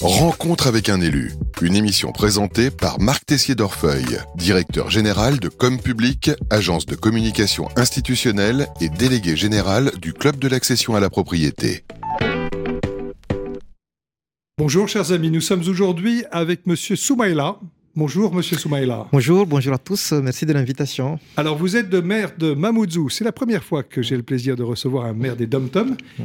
Rencontre avec un élu, une émission présentée par Marc Tessier d'Orfeuille, directeur général de Com Public, agence de communication institutionnelle et délégué général du Club de l'accession à la propriété. Bonjour chers amis, nous sommes aujourd'hui avec Monsieur Soumaïla, Bonjour, monsieur Soumaïla. Bonjour, bonjour à tous. Merci de l'invitation. Alors, vous êtes le maire de Mamoudzou. C'est la première fois que j'ai le plaisir de recevoir un maire des dom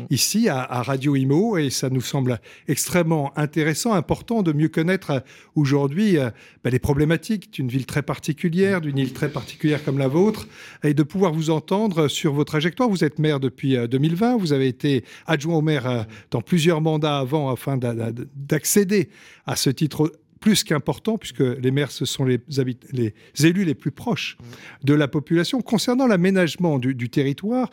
ici à, Radio Imo et ça nous semble extrêmement intéressant, important de mieux connaître aujourd'hui euh, ben, les problématiques d'une ville très particulière, d'une île très particulière comme la vôtre et de pouvoir vous entendre sur vos trajectoires. Vous êtes maire depuis 2020, euh, vous avez été adjoint au maire euh, dans plusieurs mandats avant afin d'accéder à ce titre plus qu'important, puisque les maires, ce sont les, élus les plus proches de la population. Concernant l'aménagement du, territoire,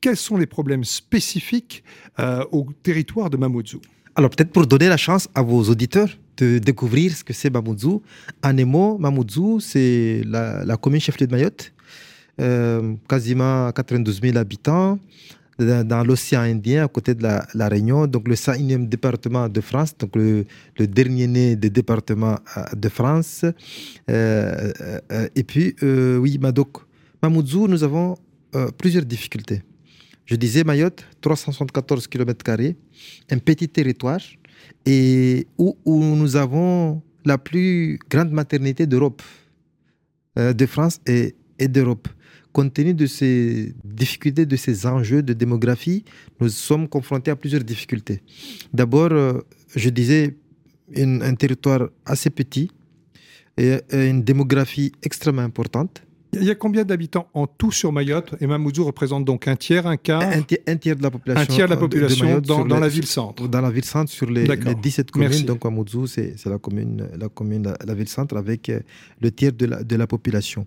quels sont les problèmes spécifiques euh, au territoire de Mamoudzou? Alors peut-être pour donner la chance à vos auditeurs de découvrir ce que c'est Mamoudzou. En émo, Mamoudzou, c'est la, commune chef-lieu de Mayotte, euh, quasiment 92 000 habitants, dans l'océan Indien, à côté de la, Réunion, donc le 101e département de France, donc le, dernier né des départements euh, de France. Euh, euh, et puis, oui, Madok, Mamoudzou, nous avons plusieurs difficultés. Je disais Mayotte, 374 km, un petit territoire, et où, nous avons la plus grande maternité d'Europe, de France et d'Europe compte tenu de ces difficultés, de ces enjeux de démographie, nous sommes confrontés à plusieurs difficultés. D'abord, euh, je disais, un territoire assez petit et une démographie extrêmement importante. Il y a combien d'habitants en tout sur Mayotte? Et Mamoudzou représente donc un tiers, un quart? Un, tiers, de la population. Un tiers de la population dans, la ville-centre. Dans la ville-centre, sur les, 17 communes. Donc Mamoudzou, c'est la commune, la, commune, la, ville-centre avec euh, le tiers de la, de la population.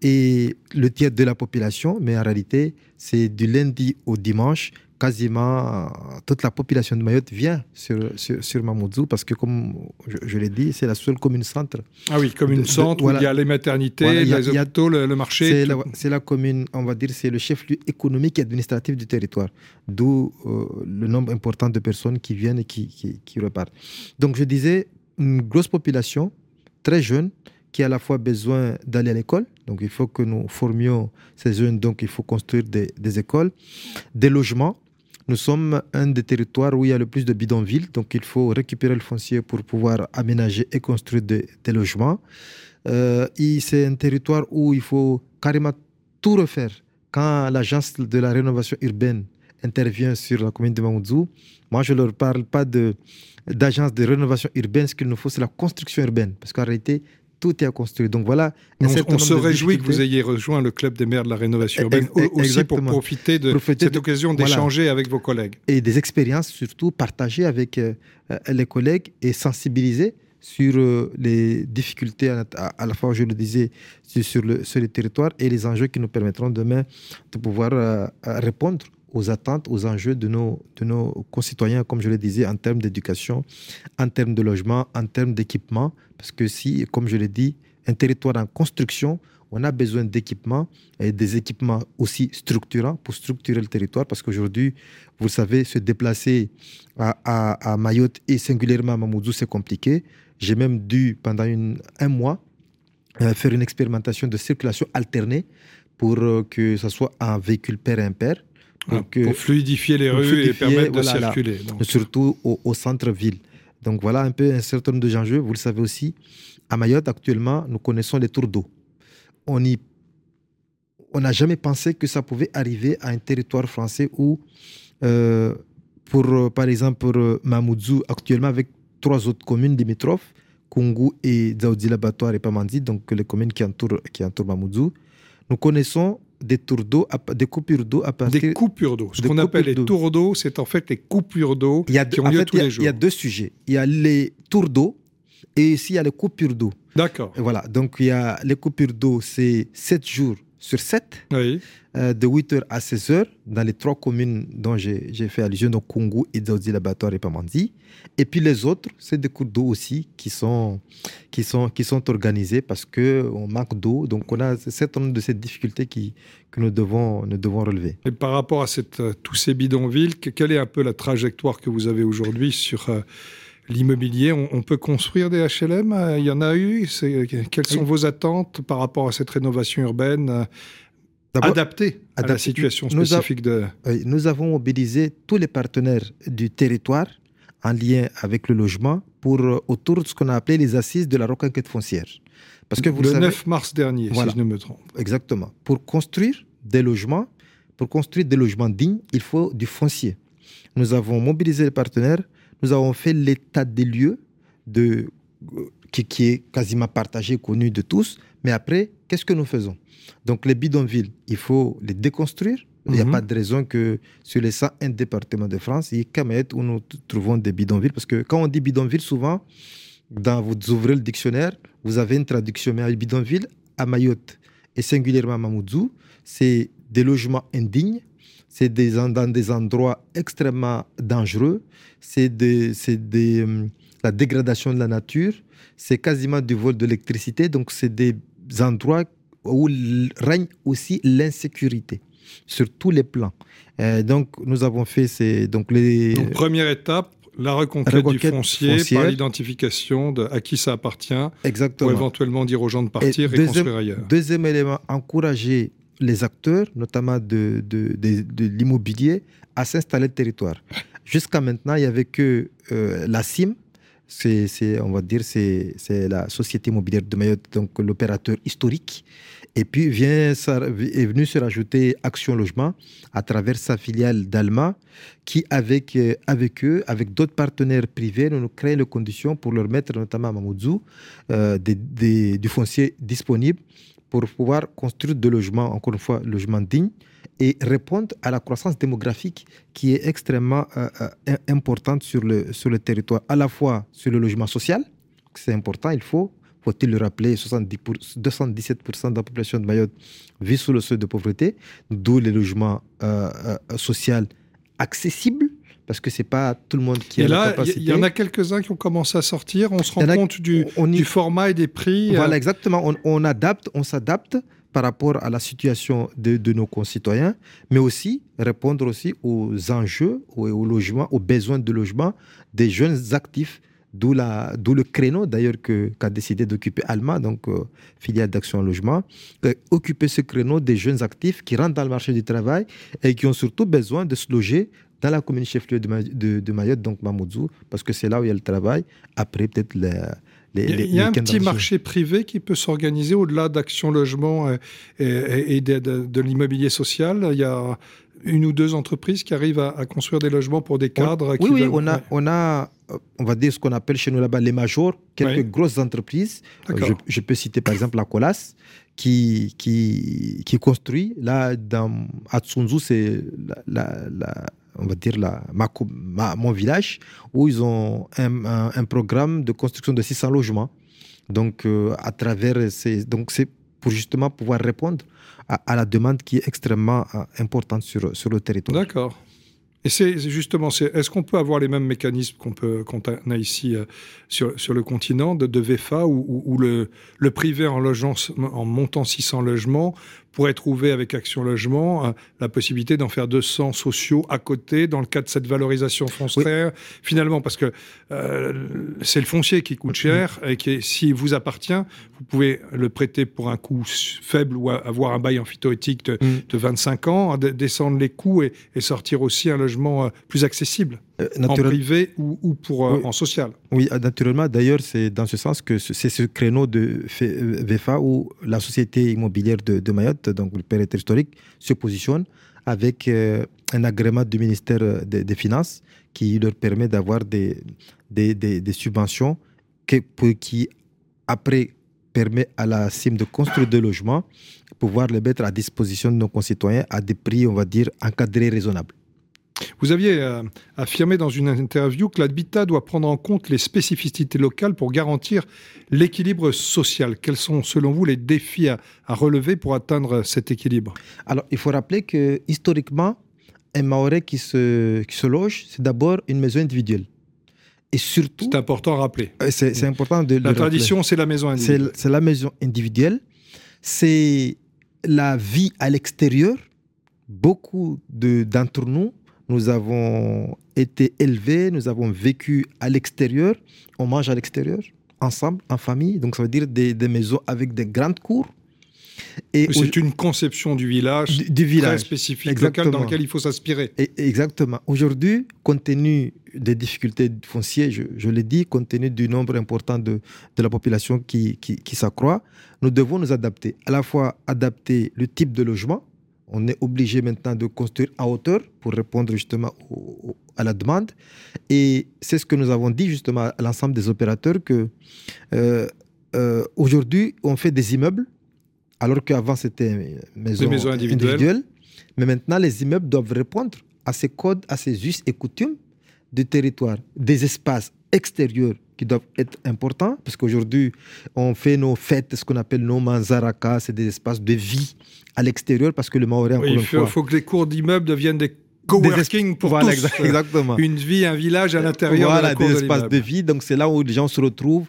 Et le tiers de la population, mais en réalité, c'est du lundi au dimanche, quasiment toute la population de Mayotte vient sur, sur, Mamoudzou parce que, comme je, l'ai dit, c'est la seule commune centre. Ah oui, commune centre où il y a les maternités, les hôpitaux, le, marché. C'est la, commune, on va dire, c'est le chef-lieu économique et administratif du territoire, d'où euh, le nombre important de personnes qui viennent et qui, qui, qui repartent. Donc, je disais, une grosse population, très jeune, qui a à la fois besoin d'aller à l'école, donc il faut que nous formions ces jeunes, donc il faut construire des, écoles, des logements, nous sommes un des territoires où il y a le plus de bidonvilles, donc il faut récupérer le foncier pour pouvoir aménager et construire des, logements. Euh, c'est un territoire où il faut carrément tout refaire. Quand l'agence de la rénovation urbaine intervient sur la commune de Mamoudzou, moi je ne leur parle pas d'agence de rénovation urbaine, ce qu'il nous faut, c'est la construction urbaine. Parce qu'en réalité, tout est à construire. Donc voilà. On, se réjouit que vous ayez rejoint le club des maires de la rénovation urbaine aussi pour profiter de cette occasion d'échanger avec vos collègues. Et des expériences surtout partagées avec euh, les collègues et sensibiliser sur euh, les difficultés à, la fois, je le disais, sur le, sur le territoire et les enjeux qui nous permettront demain de pouvoir euh, répondre aux attentes, aux enjeux de nos, de nos concitoyens, comme je le disais, en termes d'éducation, en termes de logement, en termes d'équipement. Parce que si, comme je l'ai dit, un territoire en construction, on a besoin d'équipements et des équipements aussi structurants pour structurer le territoire. Parce qu'aujourd'hui, vous savez, se déplacer à, à, Mayotte et singulièrement à Mamoudzou, c'est compliqué. J'ai même dû, pendant un mois, euh, faire une expérimentation de circulation alternée pour euh, que ce soit un véhicule père-impair ah, pour fluidifier les rues et permettre de circuler. Surtout au, centre-ville. Donc voilà un peu un certain nombre d'enjeux. Vous le savez aussi, à Mayotte actuellement, nous connaissons les tours d'eau. On y on n'a jamais pensé que ça pouvait arriver à un territoire français où, euh, pour, par exemple, pour euh, Mamoudzou, actuellement, avec trois autres communes limitrophes, Kungu et Dzaoudi Labatoire et Pamandi, donc les communes qui entourent, qui entourent Mamoudzou, nous connaissons des tours d'eau, des coupures d'eau à partir des coupures d'eau. Ce qu'on appelle les tours d'eau, c'est en fait les coupures d'eau qui ont lieu tous les jours. Il y a deux sujets. Il y a les tours d'eau et ici il y a les coupures d'eau. D'accord. Voilà. Donc il y a les coupures d'eau, c'est 7 jours sur 7, Oui. euh, de 8h à 16h, dans les trois communes dont j'ai fait allusion, donc Kungu, Idzaozi, Labatoire et Pamandi. Et puis les autres, c'est des cours d'eau aussi qui sont, qui sont, qui sont organisés parce qu'on manque d'eau. Donc on a certain nombre de ces difficultés qui, que nous devons, nous devons relever. Et par rapport à cette, euh, tous ces bidonvilles, que- quelle est un peu la trajectoire que vous avez aujourd'hui sur euh, l'immobilier on, on peut construire des HLM euh, Il y en a eu? C'est- Quelles sont Oui. vos attentes par rapport à cette rénovation urbaine euh, adaptée à la situation spécifique de... euh, nous avons mobilisé tous les partenaires du territoire en lien avec le logement pour, euh, autour de ce qu'on a appelé les assises de la reconquête foncière. Parce que vous le le savez, 9 mars dernier, Voilà. si je ne me trompe. Exactement. Pour construire des logements, pour construire des logements dignes, il faut du foncier. Nous avons mobilisé les partenaires, nous avons fait l'état des lieux de, qui, qui est quasiment partagé, connu de tous. Mais après, qu'est-ce que nous faisons? Donc les bidonvilles, il faut les déconstruire. Il n'y a Mhm. pas de raison que sur les 101 départements de France, il y ait qu'à où nous trouvons des bidonvilles. Parce que quand on dit bidonville, souvent, dans vous ouvrez le dictionnaire, vous avez une traduction. Mais bidonville, à Mayotte, et singulièrement à Mamoudzou, c'est des logements indignes, c'est des, dans des endroits extrêmement dangereux, c'est hum, la dégradation de la nature, c'est quasiment du vol d'électricité, donc c'est des endroits où règne aussi l'insécurité sur tous les plans. Euh, donc nous avons fait ces, donc les, Donc, première étape, la reconquête, Reconquête du foncier foncière. par l'identification de à qui ça appartient, pour exactement. éventuellement dire aux gens de partir et, deuxième- construire ailleurs. Deuxième élément, encourager les acteurs, notamment de, l'immobilier, à s'installer le territoire. Jusqu'à maintenant, il n'y avait que euh, la CIM, c'est, on va dire, c'est, la Société immobilière de Mayotte, donc l'opérateur historique. Et puis vient, est venu se rajouter Action Logement à travers sa filiale d'Alma, qui, avec, euh, avec eux, avec d'autres partenaires privés, nous créent les conditions pour leur mettre, notamment à Mamoudzou, euh, des- du foncier disponible pour pouvoir construire des logements, encore une fois, logements dignes et répondre à la croissance démographique qui est extrêmement euh, euh, importante sur le, sur le territoire, à la fois sur le logement social, c'est important, il faut, faut-il le rappeler, 70 pour- 77% de la population de Mayotte vit sous le seuil de pauvreté, d'où les logements euh, euh, sociaux accessibles, parce que c'est pas tout le monde qui Et a la là, il y- capacité. il y, en a quelques-uns qui ont commencé à sortir. On se rend a- compte du, on y- du format et des prix. Voilà, euh, exactement. On, on adapte, on s'adapte par rapport à la situation de, de nos concitoyens, mais aussi répondre aussi aux enjeux, aux, aux logements, aux besoins de logement des jeunes actifs. D'où, la, d'où le créneau d'ailleurs que, qu'a décidé d'occuper Alma, donc euh, filiale d'Action Logement, euh, occuper ce créneau des jeunes actifs qui rentrent dans le marché du travail et qui ont surtout besoin de se loger dans la commune chef-lieu de, de, de Mayotte, donc Mamoudzou, parce que c'est là où il y a le travail. Après, peut-être les, les, Il y a, les- il y a les un petit marché privé qui peut s'organiser au-delà d'Action Logement et, et- et de, l'immobilier social. Il y a une ou deux entreprises qui arrivent à, à construire des logements pour des cadres. Oui, oui, veulent- on a, on a, euh, on va dire ce qu'on appelle chez nous là-bas les majors, quelques Oui. grosses entreprises. Euh. Je, je peux citer par exemple la Colas qui, qui, qui construit. Là, dans, à Tsunzu, c'est la, la- la- on va dire la, mon village, où ils ont un programme de construction de 600 logements. Donc, euh, à travers ces. Donc, c'est pour justement pouvoir répondre à, à la demande qui est extrêmement euh, importante sur, sur le territoire. D'accord. Et c'est justement, est-ce qu'on peut avoir les mêmes mécanismes qu'on a ici euh, sur, sur le continent de, de VFA où, où- où le, le privé en, logeant, en montant 600 logements pourrait trouver avec Action Logement euh, la possibilité d'en faire 200 sociaux à côté dans le cadre de cette valorisation foncière? Finalement parce que euh, c'est le foncier qui coûte cher et qui, si vous appartient, vous pouvez le prêter pour un coût faible ou avoir un bail amphithéotique de, Mm. de 25 ans, de- descendre les coûts et, et sortir aussi un logement euh, plus accessible, Euh, en naturel- privé ou, ou pour, euh, Oui. en social. Oui, naturellement. D'ailleurs, c'est dans ce sens que ce- c'est ce créneau de VFA où la société immobilière de, de Mayotte, donc le périmètre historique, se positionne avec euh, un agrément du ministère des, des Finances qui leur permet d'avoir des, des, des- des subventions que- qui, après, permet à la CIM de construire des logements, pouvoir les mettre à disposition de nos concitoyens à des prix, on va dire, encadrés raisonnables. Vous aviez euh, affirmé dans une interview que l'habitat doit prendre en compte les spécificités locales pour garantir l'équilibre social. Quels sont, selon vous, les défis à, relever pour atteindre cet équilibre? Alors, il faut rappeler que historiquement, un Maoré qui se, qui se loge, c'est d'abord une maison individuelle. Et surtout. C'est important à rappeler. Euh, c'est important de. La tradition, c'est la maison individuelle. C'est la maison individuelle. C'est la vie à l'extérieur. Beaucoup d'entre nous nous avons été élevés, nous avons vécu à l'extérieur, on mange à l'extérieur, ensemble, en famille. Donc ça veut dire des, maisons avec des grandes cours. Et c'est une conception du village, du, village. très spécifique, local, dans lequel il faut s'inspirer. Exactement. Aujourd'hui, compte tenu des difficultés foncières, je, je l'ai dit, compte tenu du nombre important de, de la population qui, qui, qui s'accroît, nous devons nous adapter. À la fois adapter le type de logement, on est obligé maintenant de construire à hauteur pour répondre justement à la demande. Et c'est ce que nous avons dit justement à l'ensemble des opérateurs que euh, euh, aujourd'hui on fait des immeubles alors qu'avant c'était maison, maisons individuelles. Mais maintenant les immeubles doivent répondre à ces codes, à ces us et coutumes du territoire, des espaces extérieurs qui doivent être importants, parce qu'aujourd'hui, on fait nos fêtes, ce qu'on appelle nos manzaraka, c'est des espaces de vie à l'extérieur, parce que le Maoré, encore il faut, que les cours d'immeubles deviennent des coworking pour tous. Exactement. Une vie, un village à l'intérieur voilà, de la des espaces de vie. Donc c'est là où les gens se retrouvent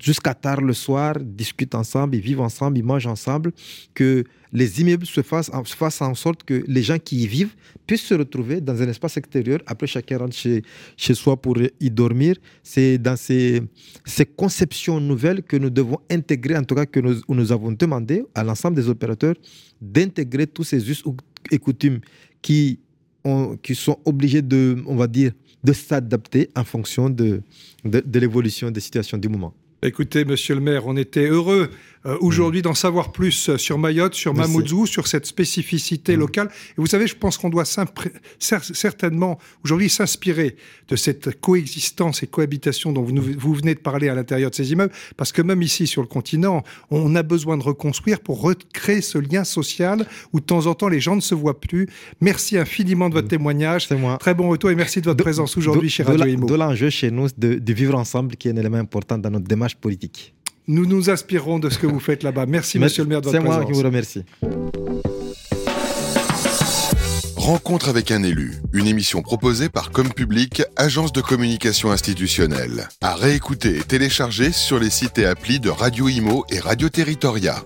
jusqu'à tard le soir, discutent ensemble, ils vivent ensemble, ils mangent ensemble. Que les immeubles se fassent, se fassent en sorte que les gens qui y vivent puissent se retrouver dans un espace extérieur. Après, chacun rentre chez, chez soi pour y dormir. C'est dans ces, ces conceptions nouvelles que nous devons intégrer, en tout cas que nous, nous avons demandé à l'ensemble des opérateurs d'intégrer tous ces us et coutumes qui qui sont obligés de, on va dire, de s'adapter en fonction de, de l'évolution des situations du moment. Écoutez, monsieur le maire, on était heureux euh, aujourd'hui d'en savoir plus euh, sur Mayotte, sur Mamoudzou, sur cette spécificité mm. locale. Et vous savez, je pense qu'on doit certainement aujourd'hui s'inspirer de cette coexistence et cohabitation dont vous, vous, venez de parler à l'intérieur de ces immeubles, parce que même ici sur le continent, on a besoin de reconstruire pour recréer ce lien social où de temps en temps les gens ne se voient plus. Merci infiniment de votre mm. témoignage. Moi. Très bon retour et merci de votre présence aujourd'hui chez Radio Imo. De l'enjeu chez nous de, de vivre ensemble qui est un élément important dans notre démarche politique. Nous nous inspirons de ce que vous faites là-bas. Merci, monsieur le maire, de votre présence. C'est moi qui vous remercie. Rencontre avec un élu, une émission proposée par Comme Public, agence de communication institutionnelle. À réécouter et télécharger sur les sites et applis de Radio Imo et Radio Territoria.